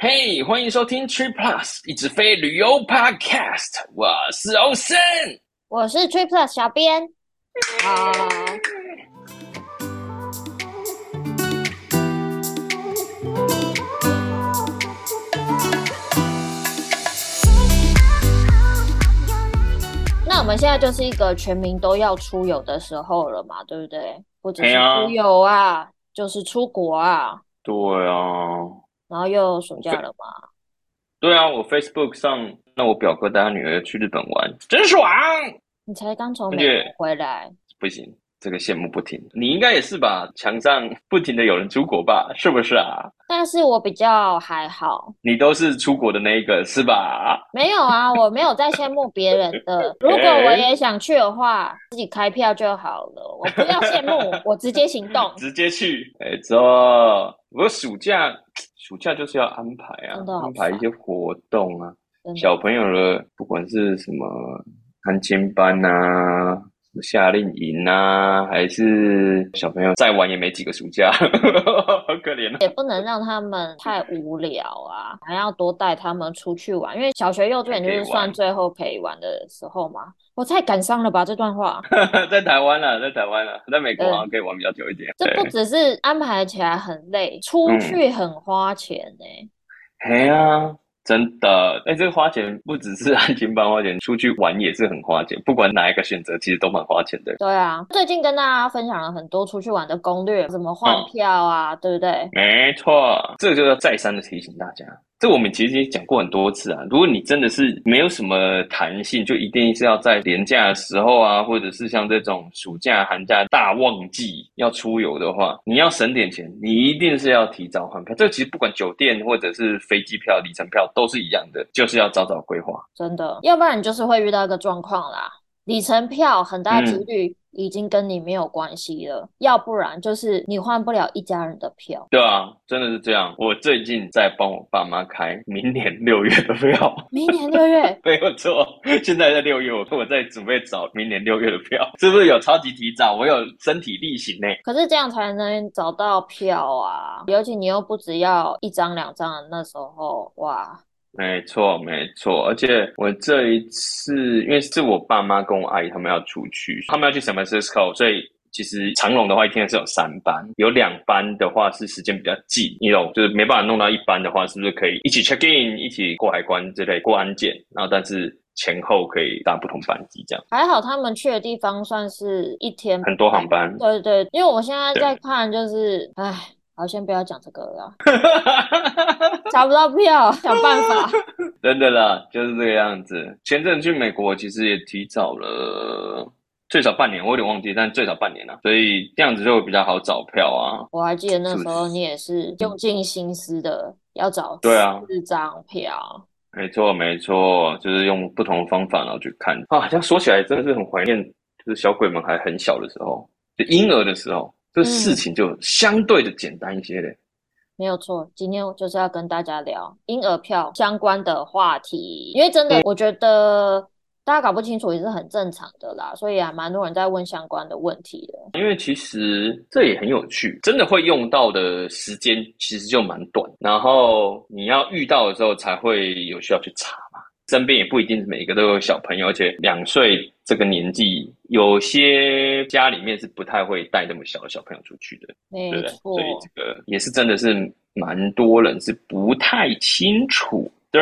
嘿，欢迎收听 Trip Plus 一直飞旅游 Podcast，我是欧森，我是 Trip Plus 小编。好，那我们现在就是一个全民都要出游的时候了嘛，对不对？不只是出游啊，啊就是出国啊。对啊。然后又暑假了嘛？对啊，我 Facebook 上，那我表哥带他女儿去日本玩，真爽！你才刚从美国回来，不行，这个羡慕不停。你应该也是吧？墙上不停的有人出国吧？是不是啊？但是我比较还好。你都是出国的那一个是吧？没有啊，我没有在羡慕别人的。如果我也想去的话，自己开票就好了。我不要羡慕，我直接行动，直接去。没错，我暑假。暑假就是要安排啊，安排一些活动啊。小朋友的不管是什么安亲班啊，夏令营啊，还是小朋友再玩也没几个暑假，好可怜啊。也不能让他们太无聊啊，还要多带他们出去玩，因为小学幼稚园就是算最后可以玩的时候嘛。我太感伤了吧，这段话。在台湾了，在台湾了，在美国好像可以玩比较久一点。这不只是安排起来很累，出去很花钱呢、欸。嘿、嗯、啊，真的，哎、欸，这个花钱不只是安亲班花钱，出去玩也是很花钱。不管哪一个选择，其实都蛮花钱的。对啊，最近跟大家分享了很多出去玩的攻略，怎么换票啊，嗯、对不对？没错，这个就要再三的提醒大家。这我们其实也讲过很多次啊。如果你真的是没有什么弹性，就一定是要在年假的时候啊，或者是像这种暑假、寒假大旺季要出游的话，你要省点钱，你一定是要提早换票。这其实不管酒店或者是飞机票、里程票都是一样的，就是要早早规划。真的，要不然你就是会遇到一个状况啦，里程票很大几率、嗯。已经跟你没有关系了，要不然就是你换不了一家人的票。对啊，真的是这样。我最近在帮我爸妈开明年六月的票。明年六月？没有错，现在在六月，我我在准备找明年六月的票，是不是有超级提早？我有身体力行呢。可是这样才能找到票啊，尤其你又不只要一张两张的那时候，哇。没错，没错，而且我这一次，因为是我爸妈跟我阿姨他们要出去，他们要去 San Francisco，所以其实长隆的话一天是有三班，有两班的话是时间比较近，你懂，就是没办法弄到一班的话，是不是可以一起 check in，一起过海关之类过安检，然后但是前后可以搭不同班机这样。还好他们去的地方算是一天很多航班，对对，因为我现在在看就是，唉。好，先不要讲这个了。找不到票，想办法。真的啦，就是这个样子。前阵去美国，其实也提早了最少半年，我有点忘记，但最少半年了，所以这样子就会比较好找票啊。我还记得那时候你也是用尽心思的要找对啊四张票。没错，没错，就是用不同的方法然后去看啊。这样说起来，真的是很怀念，就是小鬼们还很小的时候，就婴儿的时候。这事情就相对的简单一些嘞、嗯，没有错。今天就是要跟大家聊婴儿票相关的话题，因为真的，我觉得大家搞不清楚也是很正常的啦，所以啊，蛮多人在问相关的问题的。因为其实这也很有趣，真的会用到的时间其实就蛮短，然后你要遇到的时候才会有需要去查嘛。身边也不一定是每一个都有小朋友，而且两岁这个年纪，有些家里面是不太会带那么小的小朋友出去的，对不对。所以这个也是真的是蛮多人是不太清楚的。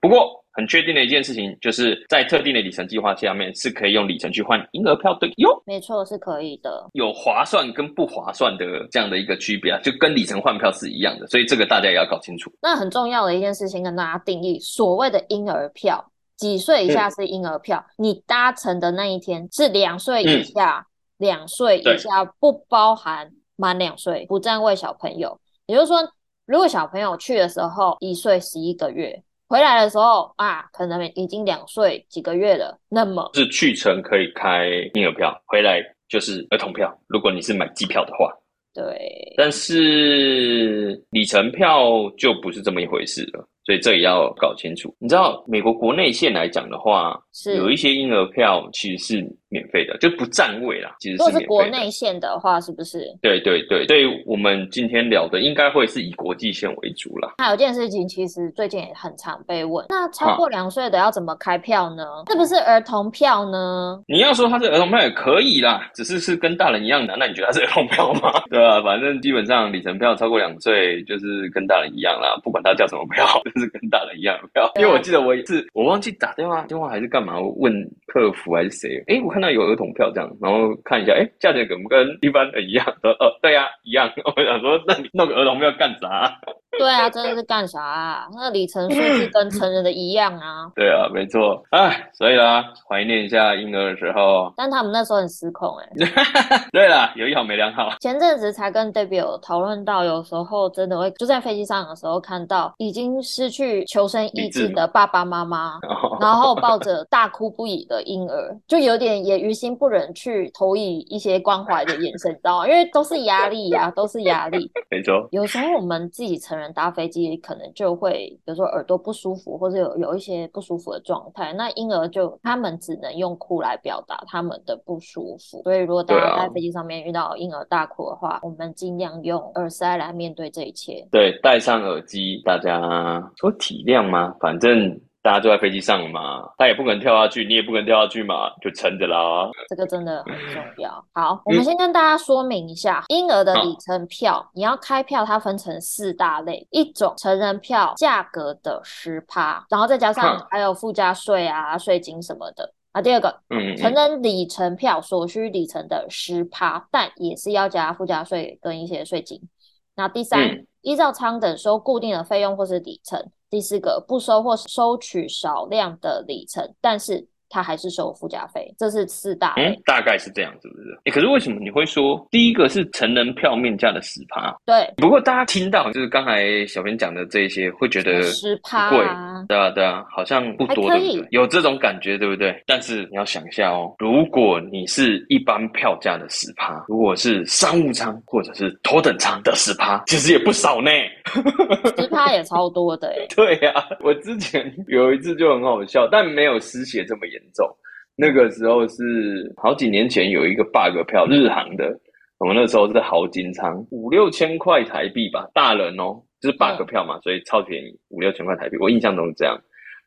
不过。很确定的一件事情，就是在特定的里程计划下面，是可以用里程去换婴儿票的哟。没错，是可以的。有划算跟不划算的这样的一个区别啊，就跟里程换票是一样的，所以这个大家也要搞清楚。那很重要的一件事情，跟大家定义所谓的婴儿票，几岁以下是婴儿票？嗯、你搭乘的那一天是两岁以下，两、嗯、岁以下不包含满两岁，不占位小朋友。也就是说，如果小朋友去的时候一岁十一个月。回来的时候啊，可能已经两岁几个月了。那么是去程可以开婴儿票，回来就是儿童票。如果你是买机票的话，对。但是里程票就不是这么一回事了。所以这也要搞清楚。你知道，美国国内线来讲的话，是有一些婴儿票其实是免费的，就不占位啦。其实是是国内线的话，是不是？对对对，所以我们今天聊的应该会是以国际线为主啦。还有件事情，其实最近也很常被问：那超过两岁的要怎么开票呢？是不是儿童票呢？你要说它是儿童票也可以啦，只是是跟大人一样的。那你觉得它是儿童票吗？对啊，反正基本上里程票超过两岁就是跟大人一样啦，不管它叫什么票。就是跟大人一样的票，因为我记得我一次我忘记打电话电话还是干嘛，我问客服还是谁，哎，我看到有儿童票这样，然后看一下，哎，价钱跟不跟一般的一样？说哦，对呀、啊，一样。我想说，那你弄个儿童票干啥？对啊，真的是干啥啊？那个里程数是跟成人的一样啊。对啊，没错。哎，所以啦，怀念一下婴儿的时候。但他们那时候很失控哎、欸。对啦，有一好没两好。前阵子才跟 Debbie 讨论到，有时候真的会就在飞机上的时候看到已经失去求生意志的爸爸妈妈，然后抱着大哭不已的婴儿，就有点也于心不忍去投以一些关怀的眼神，你知道吗？因为都是压力呀、啊，都是压力。没错。有时候我们自己成人。搭飞机可能就会，比如说耳朵不舒服，或者有有一些不舒服的状态。那婴儿就他们只能用哭来表达他们的不舒服。所以如果大家在飞机上面遇到婴儿大哭的话，啊、我们尽量用耳塞来面对这一切。对，戴上耳机，大家说体谅吗？反正。大家都在飞机上嘛，他也不可能跳下去，你也不可能跳下去嘛，就撑着啦。这个真的很重要。好，我们先跟大家说明一下，婴、嗯、儿的里程票，你要开票，它分成四大类，一种成人票价格的十趴，然后再加上还有附加税啊、税金什么的。啊，第二个，嗯，成人里程票所需里程的十趴，但也是要加附加税跟一些税金。那第三，嗯、依照舱等收固定的费用或是里程。第四个，不收或收取少量的里程，但是。他还是收附加费，这是四大。嗯，大概是这样，是不是？哎，可是为什么你会说第一个是成人票面价的十趴？对。不过大家听到就是刚才小编讲的这一些，会觉得十趴贵，对啊，对啊，好像不多，对不对？有这种感觉，对不对？但是你要想一下哦，如果你是一般票价的十趴，如果是商务舱或者是头等舱的十趴，其实也不少呢。十趴也超多的哎。对呀、啊，我之前有一次就很好笑，但没有失血这么严。走，那个时候是好几年前有一个 bug 票，日航的，我们那时候是豪金仓，五六千块台币吧，大人哦，就是 bug 票嘛，所以超便宜，五六千块台币，我印象中是这样。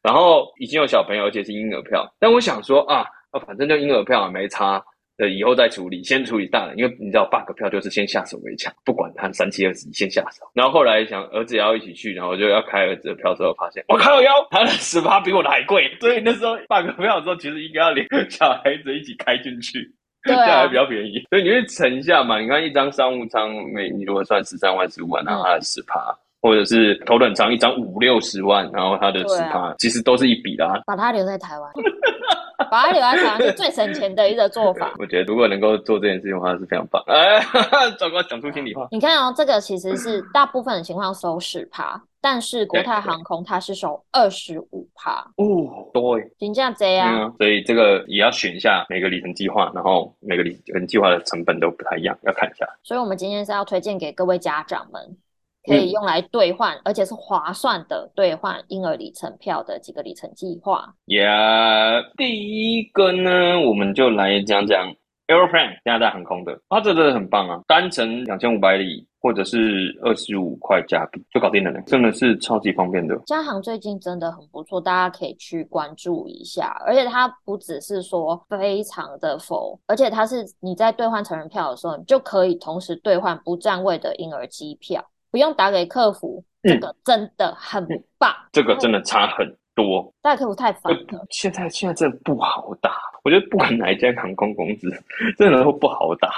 然后已经有小朋友，而且是婴儿票，但我想说啊，反正就婴儿票没差。呃，以后再处理，先处理大人，因为你知道，bug 票就是先下手为强，不管他三七二十一，先下手。然后后来想儿子也要一起去，然后就要开儿子的票之后，发现我靠腰，他的十趴比我的还贵，所以那时候 bug 票的时候，其实应该要连小孩子一起开进去，对、啊，这样还比较便宜。所以你会乘一下嘛？你看一张商务舱，每你如果算十三万、十五万，然后它的十趴，或者是头等舱一张五六十万，然后他的十趴，其实都是一笔的、啊。把它留在台湾。把它留在台湾是最省钱的一个做法。我觉得如果能够做这件事情的话是非常棒。哎，糟糕，讲出心里话。你看哦，这个其实是大部分的情况收十趴，但是国泰航空它是收二十五趴。哦，对，评价这样。嗯，所以这个也要选一下每个里程计划，然后每个里程计划的成本都不太一样，要看一下。所以我们今天是要推荐给各位家长们。可以用来兑换，嗯，而且是划算的兑换婴儿里程票的几个里程计划。呀，yeah，第一个呢，我们就来讲讲 Aeroplan 加拿大航空的，啊，这真的很棒啊！单程两千五百里，或者是二十五块加币就搞定了呢，真的是超级方便的。加航最近真的很不错，大家可以去关注一下。而且它不只是说非常的否，而且它是你在兑换成人票的时候，你就可以同时兑换不占位的婴儿机票。不用打给客服，这个真的很棒。嗯、这个真的差很多，打给客服太烦了。现在现在真的不好打，我觉得不管哪一家航空公司，真的都不好打。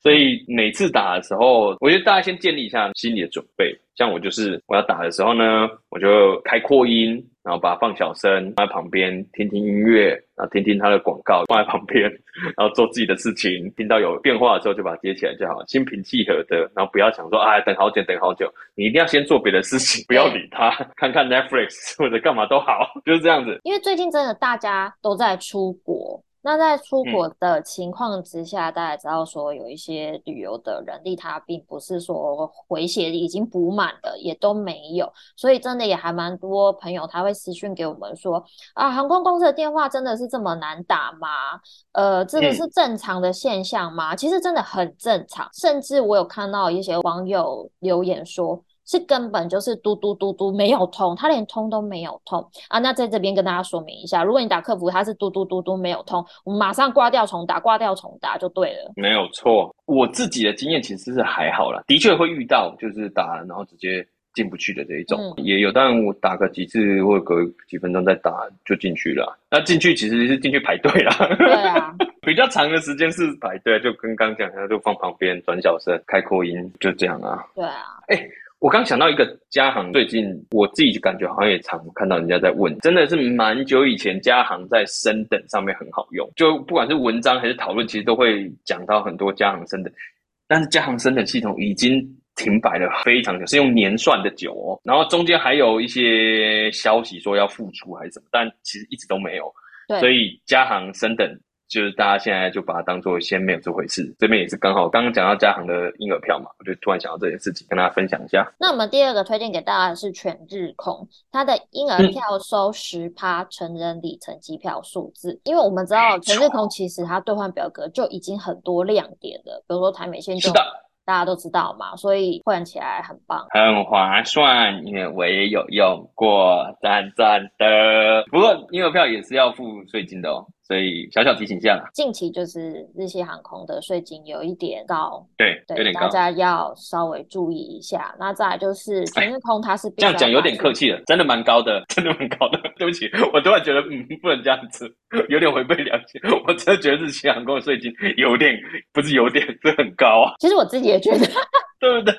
所以每次打的时候，我觉得大家先建立一下心理的准备。像我就是我要打的时候呢，我就开扩音，然后把它放小声，放在旁边听听音乐，然后听听它的广告，放在旁边，然后做自己的事情。听到有变化的时候，就把它接起来就好，心平气和的，然后不要想说哎，等好久，等好久。你一定要先做别的事情，不要理它，看看 Netflix 或者干嘛都好，就是这样子。因为最近真的大家都在出国。那在出国的情况之下，嗯、大家知道说有一些旅游的人力，他并不是说回血已经补满了，也都没有，所以真的也还蛮多朋友他会私讯给我们说啊，航空公司的电话真的是这么难打吗？呃，这个是正常的现象吗？嗯、其实真的很正常，甚至我有看到一些网友留言说。是根本就是嘟嘟嘟嘟没有通，他连通都没有通啊！那在这边跟大家说明一下，如果你打客服，他是嘟嘟嘟嘟没有通，我们马上挂掉重打，挂掉重打就对了。没有错，我自己的经验其实是还好啦，的确会遇到就是打然后直接进不去的这一种，嗯、也有，但我打个几次或隔几分钟再打就进去了。那进去其实是进去排队啦，对啊，比较长的时间是排队，就跟刚讲一下，就放旁边转小声开扩音，就这样啊。对啊，哎、欸。我刚想到一个家行，最近我自己就感觉好像也常看到人家在问，真的是蛮久以前家行在升等上面很好用，就不管是文章还是讨论，其实都会讲到很多家行升等。但是家行升等系统已经停摆了非常久，是用年算的久哦。然后中间还有一些消息说要复出还是什么，但其实一直都没有。所以家行升等。就是大家现在就把它当做先没有这回事，这边也是刚好刚刚讲到嘉航的婴儿票嘛，我就突然想到这件事情，跟大家分享一下。那我们第二个推荐给大家的是全日空，它的婴儿票收十趴成人里程机票数字，嗯、因为我们知道全日空其实它兑换表格就已经很多亮点了，比如说台美线就是的。大家都知道嘛，所以换起来很棒，很划算，因为我也有用过，赞赞的。不过婴儿票也是要付税金的哦，所以小小提醒一下啦。近期就是日系航空的税金有一点高，对，对，有点高，大家要稍微注意一下。那再来就是全日空，它是这样讲有点客气了，真的蛮高的，真的蛮高的。对不起，我突然觉得嗯，不能这样子，有点违背良心。我真的觉得日系航空的税金有点，不是有点，是很高啊。其实我自己也觉得。对不对？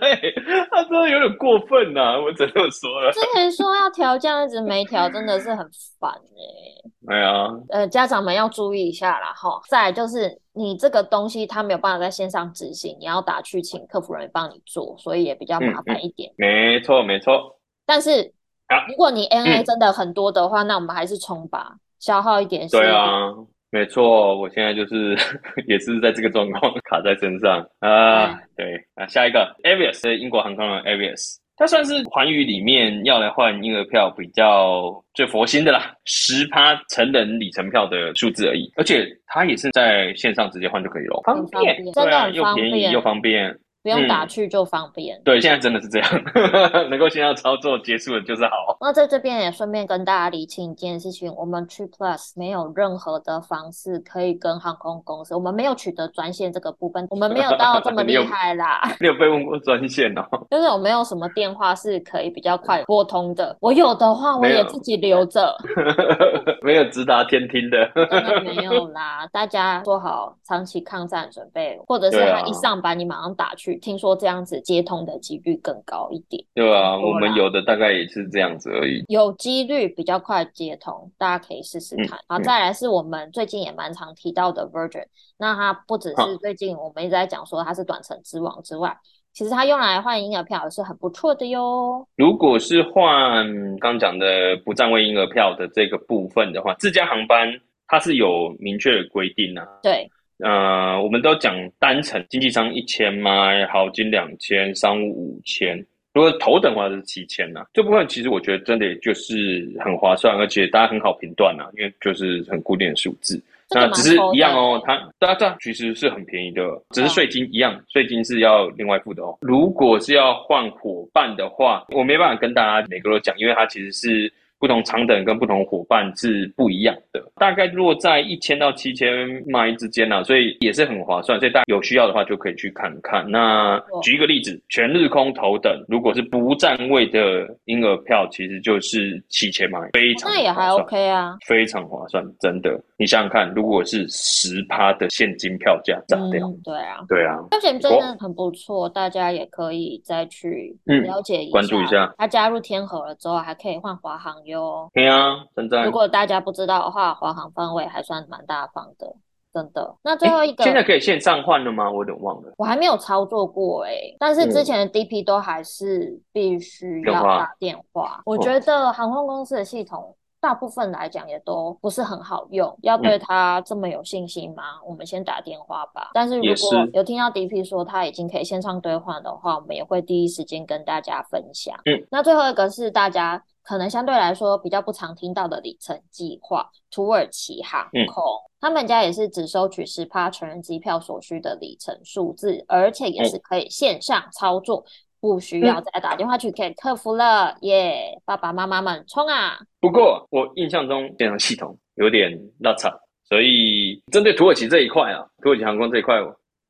他真的有点过分呐、啊！我只能说了。之前说要调价，一直没调，真的是很烦哎、欸。对啊。呃，家长们要注意一下啦哈。再来就是你这个东西，他没有办法在线上执行，你要打去请客服人员帮你做，所以也比较麻烦一点。嗯嗯、没错，没错。但是，啊、如果你 ANA 真的很多的话，嗯、那我们还是冲吧，消耗一点。对啊。没错，我现在就是 也是在这个状况卡在身上啊。嗯、对那，下一个 Avias 英国航空的 Avias，它算是寰宇里面要来换婴儿票比较最佛心的啦，十趴成人里程票的数字而已，而且它也是在线上直接换就可以了，方便，真的很方便，又便宜又方便。不用打去就方便。嗯，对，现在真的是这样，能够线上操作结束了就是好。那在这边也顺便跟大家理清一件事情，我们 TripPlus 没有任何的方式可以跟航空公司，我们没有取得专线这个部分，我们没有到这么 厉害啦。你有被问过专线哦？就是我没有什么电话是可以比较快拨通的，我有的话我也自己留着。没有直达天听的，真的没有啦。大家做好长期抗战准备，或者是他一上班你马上打去。听说这样子接通的几率更高一点，对啊，我们有的大概也是这样子而已，有几率比较快接通，大家可以试试看。好、再来是我们最近也蛮常提到的 Virgin，那它不只是最近我们一直在讲说它是短程之王之外，其实它用来换婴儿票也是很不错的哟。如果是换刚讲的不占位婴儿票的这个部分的话，自家航班它是有明确的规定啊，对。呃，我们都讲单程经济舱一千嘛，豪金两千，商务五千。如果头等的话是七千呐。这部分其实我觉得真的就是很划算，而且大家很好评断呐，因为就是很固定的数字。那只是一样哦，它大家其实是很便宜的，只是税金一样，税金是要另外付的哦。如果是要换伙伴的话，我没办法跟大家每个都讲，因为它其实是。不同长等跟不同伙伴是不一样的，大概落在一千到七千迈之间啊，所以也是很划算。所以大家有需要的话就可以去看看。那举一个例子，全日空头等如果是不占位的婴儿票，其实就是七千迈，非常。那也还 OK 啊，非常划算，真的。你想想看，如果是十趴的现金票价炸掉，嗯，对啊，对啊，而且真的很不错，大家也可以再去了解一下，关注一下。他加入天河了之后，还可以换华航哟。对啊，真的。如果大家不知道的话，华航方位还算蛮大方的，真的。那最后一个，现在可以线上换了吗？我有点忘了，我还没有操作过哎，但是之前的 DP 都还是必须要打电话。我觉得航空公司的系统。大部分来讲也都不是很好用。要对它这么有信心吗？嗯、我们先打电话吧。但是如果有听到 DP 说他已经可以线上兑换的话，我们也会第一时间跟大家分享。嗯，那最后一个是大家可能相对来说比较不常听到的里程计划，土耳其航空。嗯他们家也是只收取十趴成人机票所需的里程数字，而且也是可以线上操作，不需要再打电话去给客服了。耶、嗯，yeah, 爸爸妈妈们冲啊！不过我印象中电脑系统有点落差，所以针对土耳其这一块啊，土耳其航空这一块，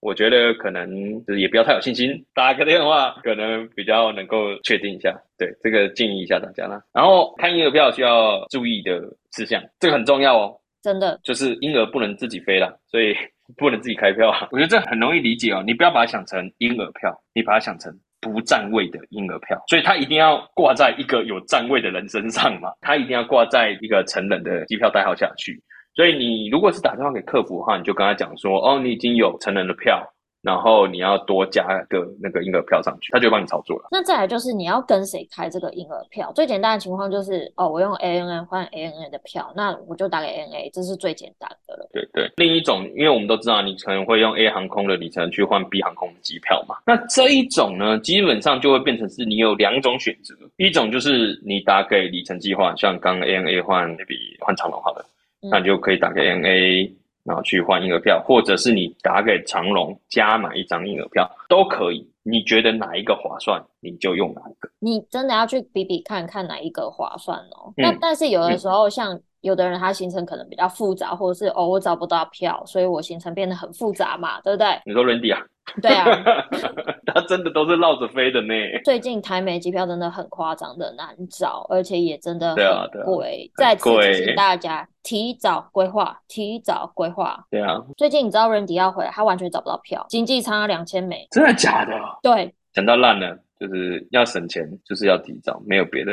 我觉得可能就是也不要太有信心，打个电话可能比较能够确定一下。对，这个建议一下大家啦。然后看婴儿票需要注意的事项，这个很重要哦。真的就是婴儿不能自己飞啦，所以 不能自己开票。我觉得这很容易理解哦，你不要把它想成婴儿票，你把它想成不占位的婴儿票，所以它一定要挂在一个有占位的人身上嘛，它一定要挂在一个成人的机票代号下去。所以你如果是打电话给客服的话，你就跟他讲说，哦，你已经有成人的票。然后你要多加个那个婴儿票上去，他就帮你操作了。那再来就是你要跟谁开这个婴儿票？最简单的情况就是哦，我用 ANA 换 ANA 的票，那我就打给 ANA，这是最简单的了。对对，另一种，因为我们都知道你可能会用 A 航空的里程去换 B 航空的机票嘛。那这一种呢，基本上就会变成是你有两种选择，一种就是你打给里程计划，像刚刚 ANA 换那笔换长荣好了，嗯、那你就可以打给 ANA。然后去换婴儿票，或者是你打给长龙加买一张婴儿票都可以。你觉得哪一个划算，你就用哪一个。你真的要去比比看看哪一个划算哦。那、嗯、但是有的时候，像有的人他行程可能比较复杂，或者是哦我找不到票，所以我行程变得很复杂嘛，对不对？你说 Randy 啊？对啊，他真的都是绕着飞的呢。最近台美机票真的很夸张的难找，而且也真的很贵。啊啊、再次提醒大家，提早规划，提早规划。对啊，最近你知道 Randy 要回来，他完全找不到票，经济舱两千美。真的假的？对，讲到烂了，就是要省钱，就是要提早，没有别的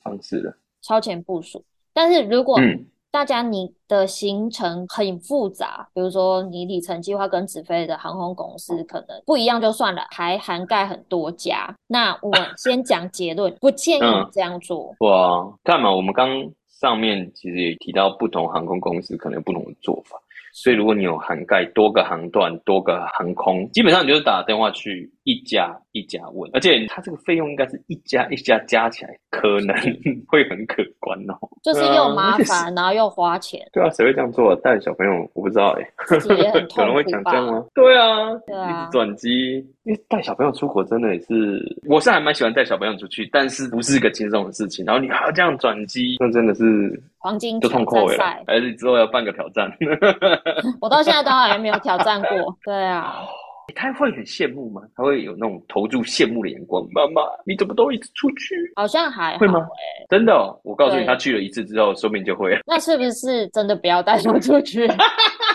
方式了。超前部署，但是如果、嗯大家，你的行程很复杂，比如说你里程计划跟直飞的航空公司可能不一样，就算了，还涵盖很多家。那我 先讲结论，不建议这样做。嗯、哇，看嘛，我们刚上面其实也提到，不同航空公司可能有不同的做法。所以，如果你有涵盖多个航段、多个航空，基本上你就是打电话去一家一家问，而且它这个费用应该是一家一家加起来可能 会很可观哦。就是又麻烦，啊、然后又花钱。对啊，谁会这样做？带小朋友，我不知道哎、欸，自己也很可能 会讲这样吗？对啊，对啊，转机，因为带小朋友出国真的也是，我是还蛮喜欢带小朋友出去，但是不是一个轻松的事情。然后你还要这样转机，那真的是。黄金挑战赛，还是之后要办个挑战？我到现在都还没有挑战过。对啊，他会很羡慕吗？他会有那种投注羡慕的眼光。妈妈，你怎么都一直出去？好像还好会吗？真的，哦，我告诉你，他去了一次之后，说不定就会。那是不是真的不要带他出去？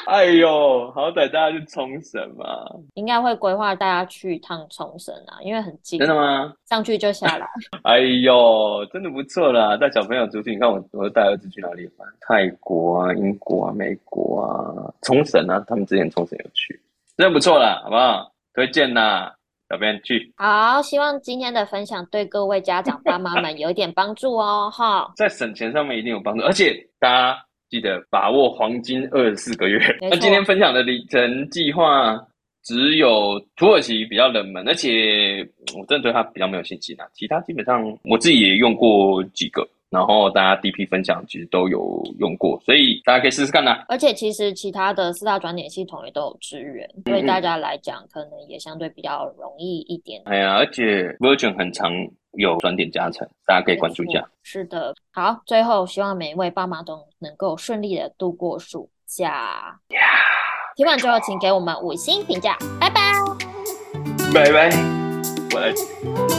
哎呦，好歹大家去冲绳嘛，应该会规划大家去一趟冲绳啊，因为很近。真的吗？上去就下来。哎呦，真的不错啦，带小朋友出去。你看我，我带儿子去哪里玩？泰国啊，英国啊，美国啊，冲绳啊，他们之前冲绳有去，真的不错啦，好不好？推荐呐，小编去。好，希望今天的分享对各位家长爸妈们有一点帮助哦，哈。在省钱上面一定有帮助，而且大家。记得把握黄金二十四个月。那今天分享的里程计划只有土耳其比较冷门，而且我真的对它比较没有信心啊。其他基本上我自己也用过几个，然后大家 DP 分享其实都有用过，所以大家可以试试看呐。而且其实其他的四大转点系统也都有支援，对大家来讲可能也相对比较容易一点。哎呀，而且 Virgin 很常。有转点加成，大家可以关注一下。是的，好，最后希望每一位爸妈都能够顺利的度过暑假。Yeah, 听完之后，请给我们五星评价，拜拜，拜拜，我来。